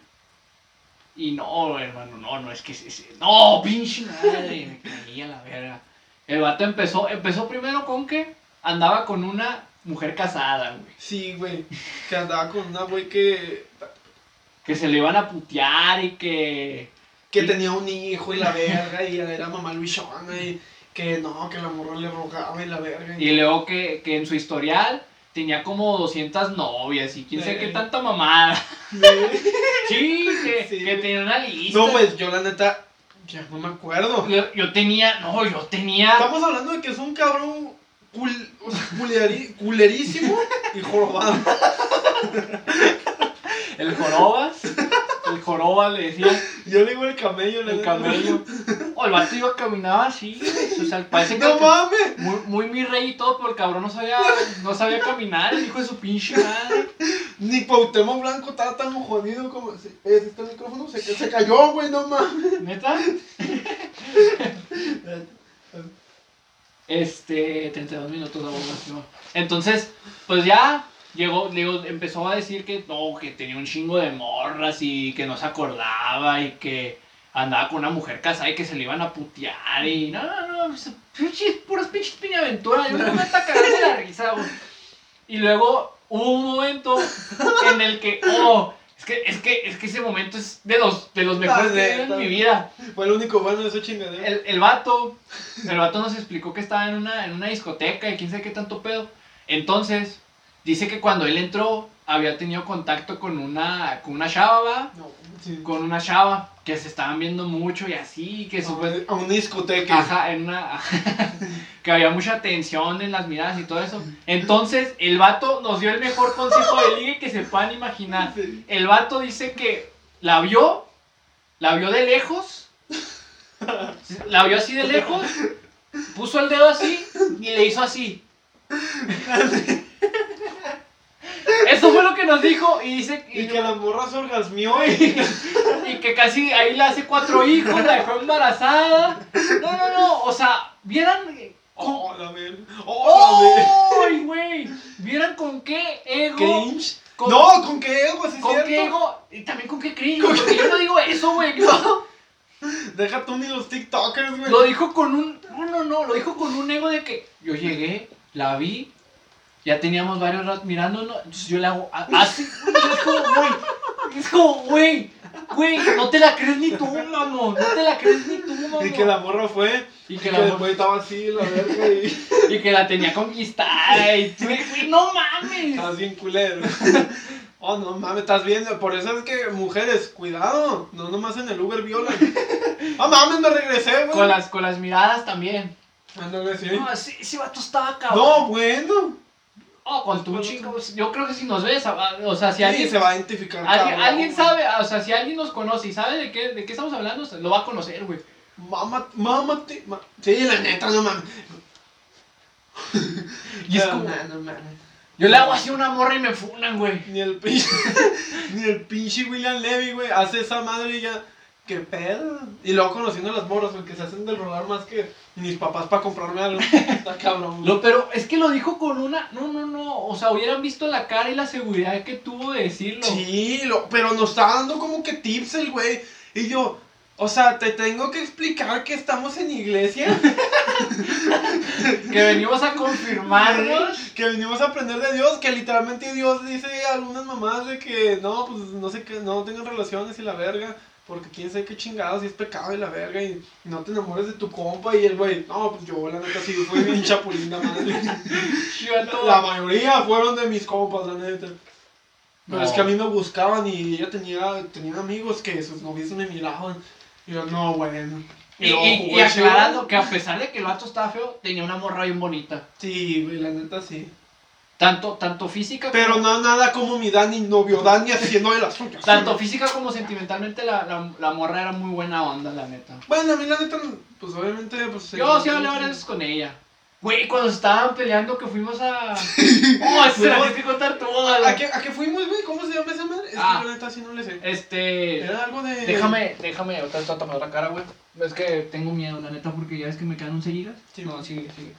Y no, hermano, no, no, es que. No, pinche madre, me caía la verga. El vato empezó, empezó primero con que andaba con una mujer casada, güey. Sí, güey. Que andaba con una güey que. Que se le iban a putear y que que tenía un hijo y la verga, y era mamá Luisona, y que no, que la morra le rogaba y la verga. Y, luego que, que en su historial tenía como 200 novias y quién sabe qué tanta mamada. Sí, que, que tenía una lista. No, pues yo la neta, ya no me acuerdo. Yo, tenía, no, yo tenía. Estamos hablando de que es un cabrón culerísimo y jorobado. El jorobas. El joroba le decía. Yo le digo el camello, El camello. O el vato iba caminaba así, O sea, parece que. ¡No mames! Muy, muy mi rey y todo, pero el cabrón no sabía, no sabía caminar, el hijo de su pinche madre. Ni Pautemo Blanco estaba tan jodido como. ¿Es este micrófono? Se, se cayó, güey, no mames. ¿Neta? este. 32 minutos de Entonces, pues ya llegó, digo, empezó a decir que no, que tenía un chingo de morras y que no se acordaba y que andaba con una mujer casada y que se le iban a putear y no, no, no, pues, pinches, puras pinches piñaventuras, yo no me está cagando la risa, güey. Y luego hubo un momento en el que, oh, es que, es que, es que ese momento es de los, de los mejores de en mi vida. Fue el único bueno de esa chingadera. El, el vato, el vato nos explicó que estaba en una, en una discoteca y quién sabe qué tanto pedo. Entonces, Dice que cuando él entró había tenido contacto con una, con una chava, con una chava que se estaban viendo mucho y así, que. A un discoteca. Ajá, en una... que había mucha tensión en las miradas y todo eso. Entonces, el vato nos dio el mejor consejo de ligue que se puedan imaginar. El vato dice que la vio, la vio de lejos, la vio así de lejos, puso el dedo así y le hizo así. Que nos dijo y dice... Y, que la morra se orgasmió y... y que casi ahí le hace cuatro hijos, la dejó embarazada. No, no, no, o sea, vieran... Oh, la ¡Oh, ¡Ay, güey! ¿Vieran con qué ego? ¿Cringe? no, con qué ego, sí ¿Con qué ego? Y también con qué cringe, yo no digo eso, güey. No. Deja tú ni los TikTokers, güey. Lo dijo con un... No, no, no, lo dijo con un ego de que yo llegué, la vi, ya teníamos varios ratos mirándonos, entonces yo le hago así, es como, güey, es como, güey, güey, no te la crees ni tú, mamón, no te la crees ni tú, mamón. Y que la morra fue, y que, la morra estaba así, la verga, y... y que la tenía conquistada, y güey, no mames. Estás bien culero. Oh, no mames, estás viendo, por eso es que, mujeres, cuidado, no nomás en el Uber violan. Oh mames, me regresé, güey. Con las, con las miradas también. Ándale, sí. No, sí, ese vato estaba cabrón. No, bueno. Oh, con tu chico, yo creo que si nos ves, o sea, si alguien se va a identificar. Alguien, sabe, o sea, si alguien nos conoce y sabe de qué, de qué estamos hablando, lo va a conocer, güey. Mamá, mamá, sí, la neta, no mames. y es como, yo le hago así una morra y me funan, güey. Ni el pinche, ni el pinche William Levy, güey, hace esa madre y ya ¿Qué pedo? Y luego conociendo las morras, porque se hacen del rolar más que mis papás para comprarme algo. Está cabrón. Lo, pero es que lo dijo con una. No, no, no. O sea, hubieran visto la cara y la seguridad que tuvo de decirlo. Sí, lo, pero nos está dando como que tips el güey. Y yo, o sea, te tengo que explicar que estamos en iglesia. que venimos a confirmarnos. que venimos a aprender de Dios. Que literalmente Dios dice a algunas mamás de que no, pues no sé que no tengan relaciones y la verga. Porque quién sabe qué chingados, si es pecado y la verga, y no te enamores de tu compa. Y el güey, no, pues yo la neta sí fui bien chapulín madre. la mayoría fueron de mis compas, la neta. Pero es que a mí me buscaban y ella tenía, tenía amigos que sus novios me miraban. Y yo, no, bueno. Y, y, aclarando que a pesar de que el vato estaba feo, tenía una morra bien bonita. Sí, güey, la neta sí. Tanto, tanto física Pero no nada como mi Dani, novio Dani haciendo de las suyas. Tanto física como sentimentalmente la, la, la, morra era muy buena onda, la neta. Bueno, a mí la neta, pues obviamente, pues... Yo sí hablé varias veces con ella. Güey, cuando estaban peleando que fuimos a... ¡Oh, ese era que contar todo! ¿A qué, ¿A qué fuimos, güey? ¿Cómo se llama esa madre? Es ah, que la neta así no le sé. Este... Era algo de... Déjame, déjame, otra vez tapando la cara, güey. Es que tengo miedo, la neta, porque ya ves que me quedan un seguidas. Sí. No, sigue, sigue.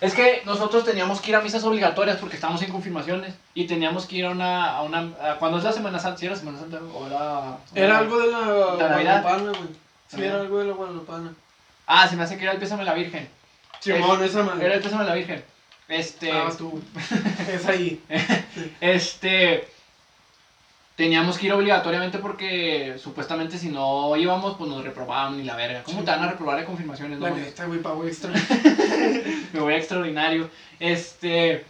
Es que nosotros teníamos que ir a misas obligatorias porque estábamos en confirmaciones y teníamos que ir a una, a una cuando es la Semana Santa, ¿sí era Semana Santa o era era algo de la Guadalupana, güey. Sí, era algo de la Guadalupana. Ah, se me hace que era el Pésame la Virgen. Simón, esa madre. Era el Pésame la Virgen. Este Ah, tú. es ahí. este teníamos que ir obligatoriamente porque supuestamente si no íbamos, pues nos reprobaban ni la verga. ¿Cómo te van a reprobar de confirmaciones? La neta, güey, pago extra. Me voy a extraordinario. Este.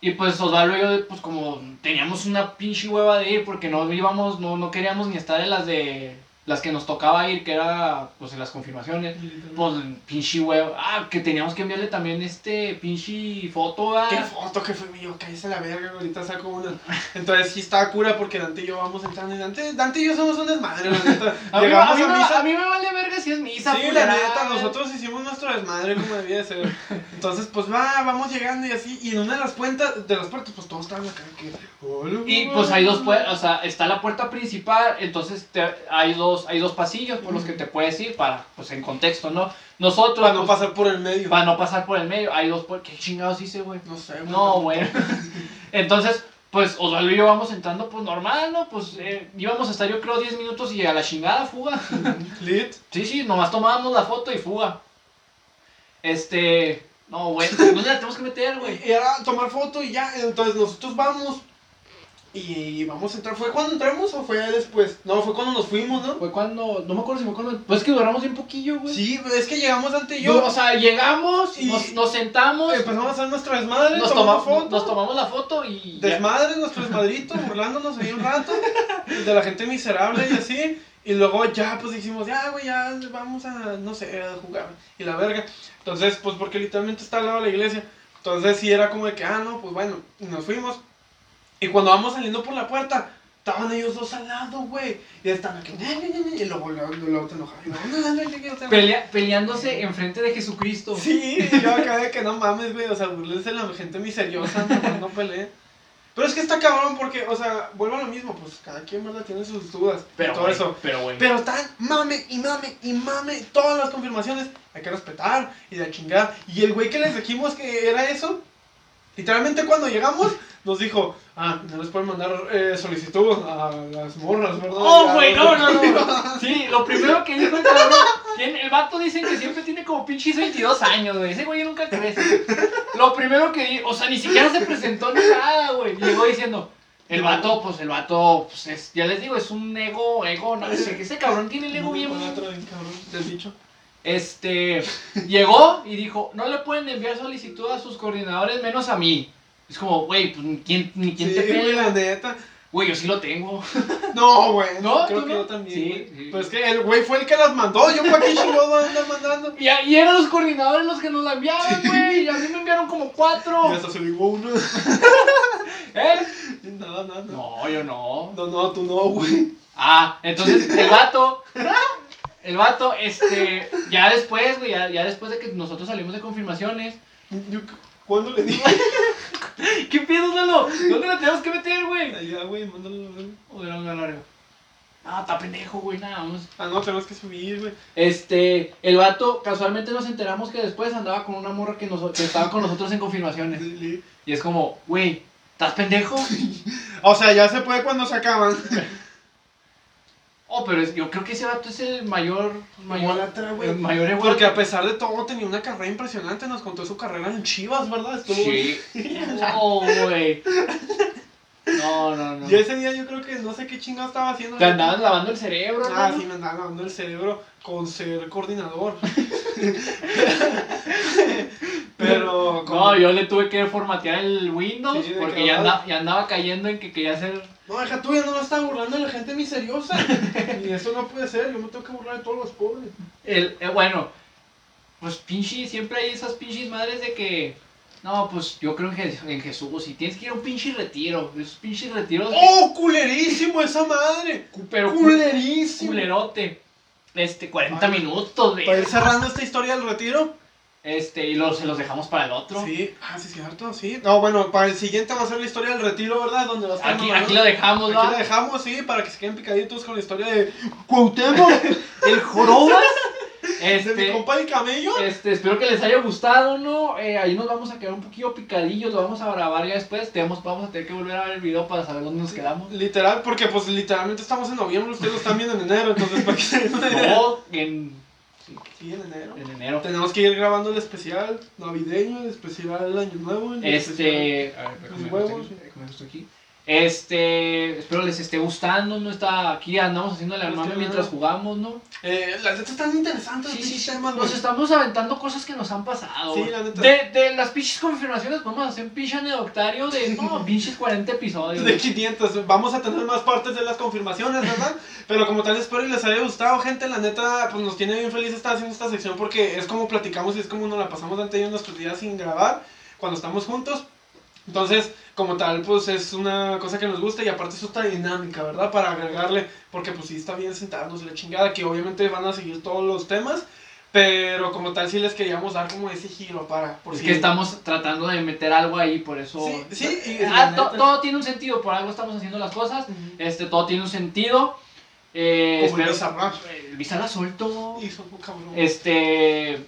Y pues Osvaldo y yo, pues como teníamos una pinche hueva de ir porque no íbamos, no, no queríamos ni estar en las de las que nos tocaba ir, que era pues en las confirmaciones, pues pinche huevo, ah, que teníamos que enviarle también este pinche foto, ¿Qué foto que fue mío? Cállese la verga, ahorita saco una. Entonces sí estaba cura porque Dante y yo vamos entrando y Dante, Dante y yo somos un desmadre, la neta. a, Llegamos mí, a, misa. a mí me vale verga si es misa, Sí, la neta, nosotros hicimos nuestro desmadre como debía ser. Entonces, pues va, vamos llegando y así, y en una de las puertas, de las puertas, pues todos estaban acá que... y pues hay dos puertas, o sea, está la puerta principal, entonces hay dos hay dos pasillos por los que te puedes ir para, pues en contexto, ¿no? Nosotros. Para no pues, pasar por el medio. Para no pasar por el medio. Hay dos puertas. ¿Qué chingados hice, güey? No sé, güey. No, güey. Entonces, pues Osvaldo y yo vamos entrando, pues normal, ¿no? Pues eh, íbamos a estar, yo creo, 10 minutos y a la chingada, fuga. ¿Lit? Sí, sí, nomás tomábamos la foto y fuga. Este. No, güey, ¿dónde la tenemos que meter, güey? Era tomar foto y ya. Entonces nosotros vamos y vamos a entrar. ¿Fue cuando entramos o fue después? No, fue cuando nos fuimos, ¿no? Fue cuando. No me acuerdo si fue cuando. Pues es que duramos un poquillo, güey. Sí, es que llegamos ante yo. o sea, llegamos, y nos, sentamos. Empezamos a hacer nuestra desmadre. Nos tomamos, foto, nos tomamos la foto y. Desmadre, nuestro desmadrito, burlándonos ahí un rato. de la gente miserable y así. Y luego ya, pues dijimos, ya, güey, ya vamos a, no sé, a jugar. Y la verga. Entonces, pues porque literalmente está al lado de la iglesia. Entonces sí era como de que, ah, no, pues bueno, nos fuimos. Y cuando vamos saliendo por la puerta, estaban ellos dos al lado, güey. Y estaban aquí, y luego, luego, te enojaba. Pelea, peleándose enfrente de Jesucristo. Sí, yo acá de que no mames, güey. O sea, burlense la gente miseriosa, no peleen. Pero es que está cabrón porque, o sea, vuelvo a lo mismo, pues cada quien, ¿verdad? Tiene sus dudas. Pero, todo eso. Pero, güey. Pero tan mame y mame y mame todas las confirmaciones. Hay que respetar y de chingar. Y el güey que les dijimos que era eso, literalmente cuando llegamos, nos dijo, ah, no les pueden mandar eh, solicitud a las morras, ¿verdad? Oh, güey, no, no, no. Sí, lo primero que dijo el cabrón, el vato dice que siempre tiene como pinches 22 años, güey. Ese güey nunca crece. Lo primero que dijo, o sea, ni siquiera se presentó ni nada, güey. Llegó diciendo, el vato, pues el vato, pues es, ya les digo, es un ego, ego, no sé, ese cabrón tiene el ego bien. del dicho. Este, llegó y dijo, no le pueden enviar solicitud a sus coordinadores menos a mí. Es como, güey, pues ¿quién, ni quién te pega. la neta. Güey, yo sí lo tengo. No, güey. No, creo que yo también. Sí, sí. Pues es que el güey fue el que las mandó. Yo para qué chingado andar mandando. Y, y eran los coordinadores los que nos la enviaban, güey. Y a mí me enviaron como cuatro. Y hasta se ligó uno. ¿Eh? No, no, no. No, yo no. No, no, tú no, güey. Ah, entonces el vato. El vato, este. Ya después, güey, ya, ya después de que nosotros salimos de confirmaciones. Yo, ¿Cuándo le dije? ¿Qué pedo, Lalo? ¿Dónde la tenemos que meter, güey? Allá, güey, mándalo a ver. O de la Ah, está pendejo, güey, nada más. Ah, no, tenemos que subir, güey. Este, el vato, casualmente nos enteramos que después andaba con una morra que, nos, que estaba con nosotros en confirmaciones. Y es como, güey, ¿estás pendejo? o sea, ya se puede cuando se acaban. Oh, pero yo creo que ese vato es el mayor. Mayor, el mayor Porque a pesar de todo tenía una carrera impresionante. Nos contó su carrera en Chivas, ¿verdad? Estuvo... Sí. oh, güey. No, no, no. Y ese día yo creo que no sé qué chingado estaba haciendo. Te andabas lavando el cerebro, Ah, ¿no? sí, me andaba lavando el cerebro con ser coordinador. Pero. como- No, yo le tuve que formatear el Windows Sí, de porque que ya andaba, ya andaba cayendo en que quería hacer. No, deja tú, ya no me está burlando de la gente miseriosa. y eso no puede ser, yo me tengo que burlar de todos los pobres. El, eh, bueno, pues pinche, siempre hay esas pinches madres de que. No, pues yo creo en, Je- en Jesús y tienes que ir a un pinche retiro. Esos pinches retiros. ¡Oh, culerísimo esa madre! pero cu- ¡Culerísimo! culerote. Este, 40 Ay, minutos, güey. Para ir cerrando esta historia del retiro. Este, y los, se los dejamos para el otro. Sí, ah, sí, es cierto, sí. No, bueno, para el siguiente va a ser la historia del retiro, ¿verdad? Donde va a estar Aquí, aquí lo dejamos, Aquí ¿va? la dejamos, sí, para que se queden picaditos con la historia de Cuauhtémoc, El Jorobas. de mi Este, compa el camello. este, espero que les haya gustado, ¿no? Eh, ahí nos vamos a quedar un poquillo picadillos, lo vamos a grabar ya después. Tenemos, vamos a tener que volver a ver el video para saber dónde nos quedamos. Literal, porque pues literalmente estamos en noviembre, ustedes lo están viendo en enero, entonces para que se. No, en, Sí, en enero. en enero. Tenemos que ir grabando el especial navideño, el especial año nuevo. el especial- Este. A ver, aquí. Este. Espero les esté gustando, ¿no? Está aquí, andamos haciendo la que mientras jugamos, ¿no? Eh, las neta están interesantes, Sí, sí, sí. temas, Nos estamos aventando cosas que nos han pasado. Sí, la neta. De, de las pinches confirmaciones, podemos hacer un pinche anecdotario de. No, pinches 40 episodios. De güey. 500, vamos a tener más partes de las confirmaciones, ¿verdad? Pero como tal, espero y les haya gustado, gente. La neta, pues nos tiene bien feliz estar haciendo esta sección porque es como platicamos y es como nos la pasamos antes de nuestros días sin grabar cuando estamos juntos. Entonces, como tal, pues es una cosa que nos gusta y aparte es otra dinámica, ¿verdad? Para agregarle, porque pues sí está bien sentarnos la chingada, que obviamente van a seguir todos los temas, pero como tal sí les queríamos dar como ese giro para... Por Es si- que estamos tratando de meter algo ahí, por eso. Sí, sí, y Ah, to- todo tiene un sentido, por algo estamos haciendo las cosas. Este, todo tiene un sentido. Eh, Como el espero- Bizarrap. El Bizarrap suelto. Hizo un cabrón. Este,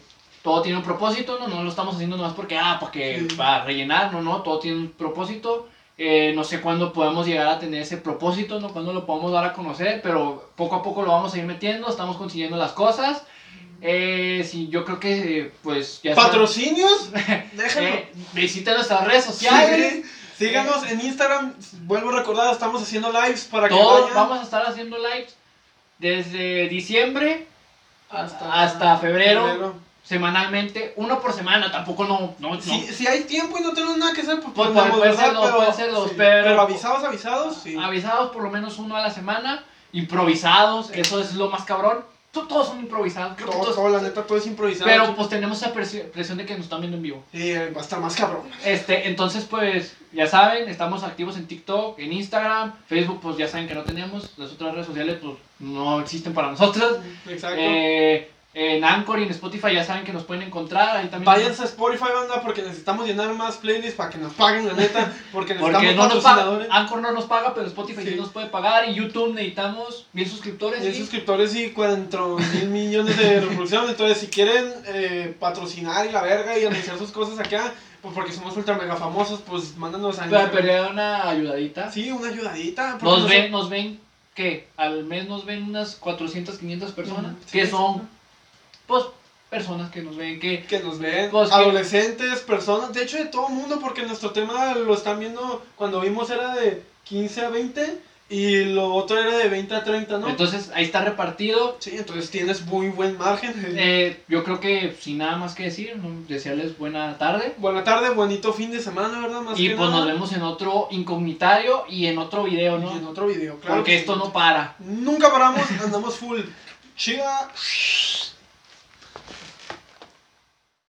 todo tiene un propósito, ¿no? No lo estamos haciendo nomás porque, ah, porque Sí. para rellenar, no, no, todo tiene un propósito. Eh, no sé cuándo podemos llegar a tener ese propósito, ¿no? Cuándo lo podemos dar a conocer, pero poco a poco lo vamos a ir metiendo, estamos consiguiendo las cosas. Eh, sí, yo creo que, pues, ya ¿Patrocinios? Déjenlo. Eh, visiten nuestras redes sociales. Sí, Síganos en Instagram. Vuelvo a recordar, estamos haciendo lives para que Todos vayan. vamos a estar haciendo lives desde diciembre hasta, hasta febrero. Semanalmente, uno por semana, tampoco no, no, no. Si, si hay tiempo y no tenemos nada que hacer, pues, Pues, ponemos, pueden ser ¿verdad? dos, pueden ser dos, pero- avisados, avisados, sí. avisados por lo menos uno a la semana, improvisados, eso es lo más cabrón. To- Todos son improvisados, creo que todo, todos- todo, la neta, todo es improvisado. pero pues tenemos esa presi- presión de que nos están viendo en vivo. Sí, eh, va a estar más cabrón. Este, entonces pues ya saben, estamos activos en TikTok, en Instagram, Facebook pues ya saben que no tenemos, las otras redes sociales pues no existen para nosotros. Exacto. Eh, en Anchor y en Spotify ya saben que nos pueden encontrar, ahí también Váyanse a Spotify, banda, porque necesitamos llenar más playlists para que nos paguen, la neta. Porque necesitamos Porque no nos paga, patrocinadores. Anchor no nos paga, pero Spotify sí. Sí. nos puede pagar y YouTube necesitamos mil suscriptores. Mil suscriptores y 40 mil millones de reproducciones. Entonces, si quieren eh, patrocinar y la verga y anunciar sus cosas acá, pues porque somos ultra mega famosos, pues mándanos a Para perder una ayudadita. Sí, una ayudadita. Nos nos- ven, nos ven, ¿qué? Al mes nos ven unas 400, 500 personas. Sí, que son, pues, personas que nos ven, que... Que nos ven, Pues que- adolescentes, personas, de hecho de todo mundo, porque nuestro tema lo están viendo, cuando vimos era de 15 a 20 y lo otro era de 20 a 30, ¿no? Entonces, ahí está repartido. sí, entonces tienes muy buen margen. Eh, yo creo que sin nada más que decir, ¿no? desearles buena tarde. Buena tarde, bonito fin de semana, ¿verdad? Más Y que pues nada. nos vemos en otro incognitario y en otro video, ¿no? Y en otro video, claro. Porque que esto no para. Nunca paramos, andamos full. Chida.